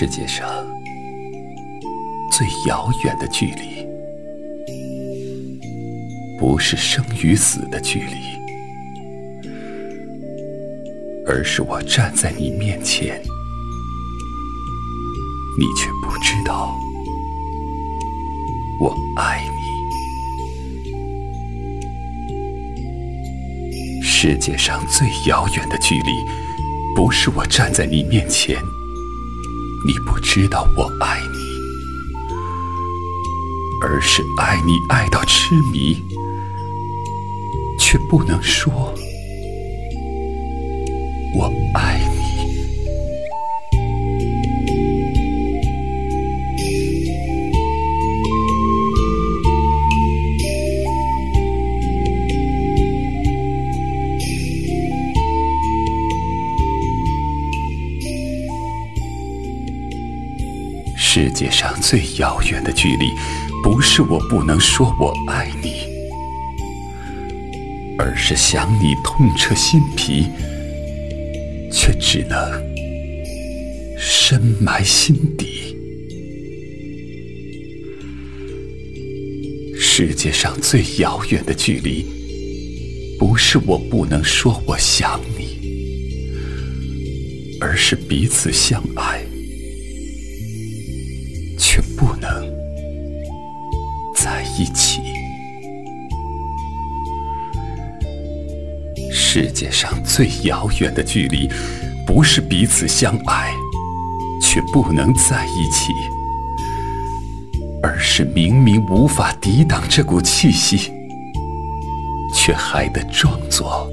世界上最遥远的距离，不是生与死的距离，而是我站在你面前，你却不知道我爱你。世界上最遥远的距离，不是我站在你面前。你不知道我爱你，而是爱你爱到痴迷，却不能说我爱。世界上最遥远的距离，不是我不能说我爱你，而是想你痛彻心脾，却只能深埋心底。世界上最遥远的距离，不是我不能说我想你，而是彼此相爱。不能在一起。世界上最遥远的距离，不是彼此相爱却不能在一起，而是明明无法抵挡这股气息，却还得装作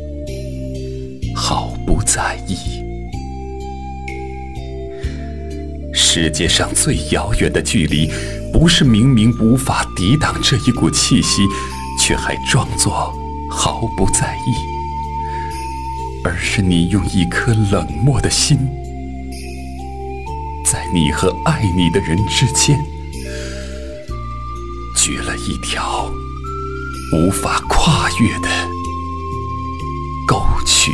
毫不在意。世界上最遥远的距离，不是明明无法抵挡这一股气息，却还装作毫不在意，而是你用一颗冷漠的心，在你和爱你的人之间，掘了一条无法跨越的沟渠。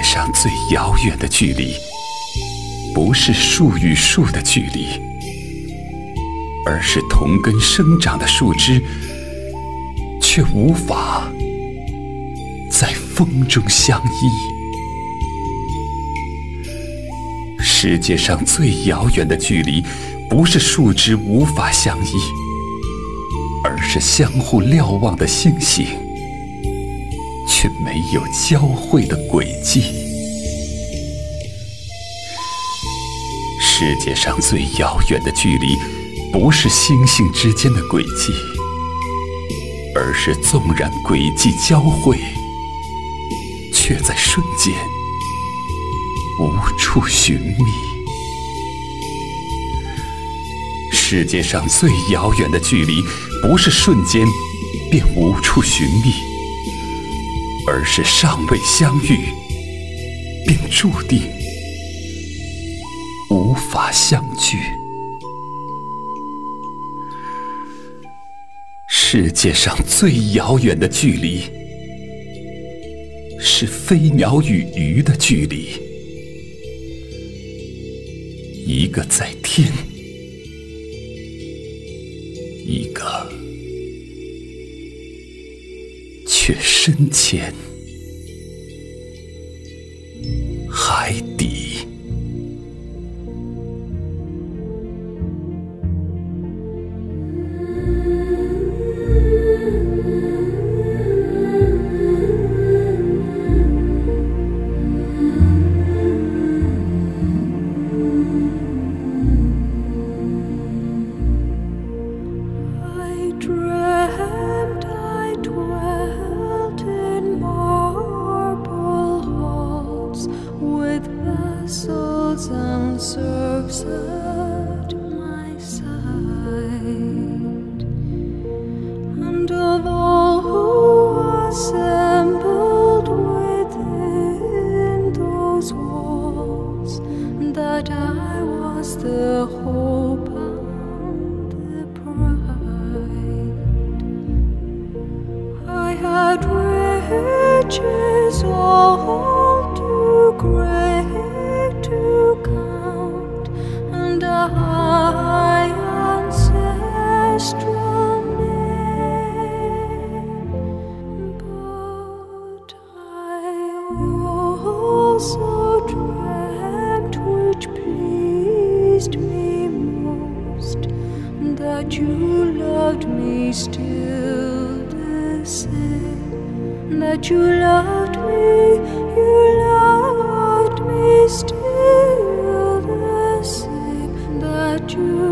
界上最遥远的距离，不是树与树的距离，而是同根生长的树枝，却无法在风中相依。世界上最遥远的距离，不是树枝无法相依，而是相互瞭望的星星。却没有交汇的轨迹。世界上最遥远的距离，不是星星之间的轨迹，而是纵然轨迹交汇，却在瞬间无处寻觅。世界上最遥远的距离，不是瞬间便无处寻觅。而是尚未相遇，便注定无法相聚。世界上最遥远的距离，是飞鸟与鱼的距离。一个在天，一个。越深切 but I was the hope and the pride. I had riches all too great to count, and a high ancestral. so dread which pleased me most, that you loved me still the same, that you loved me, you loved me still the same, that you.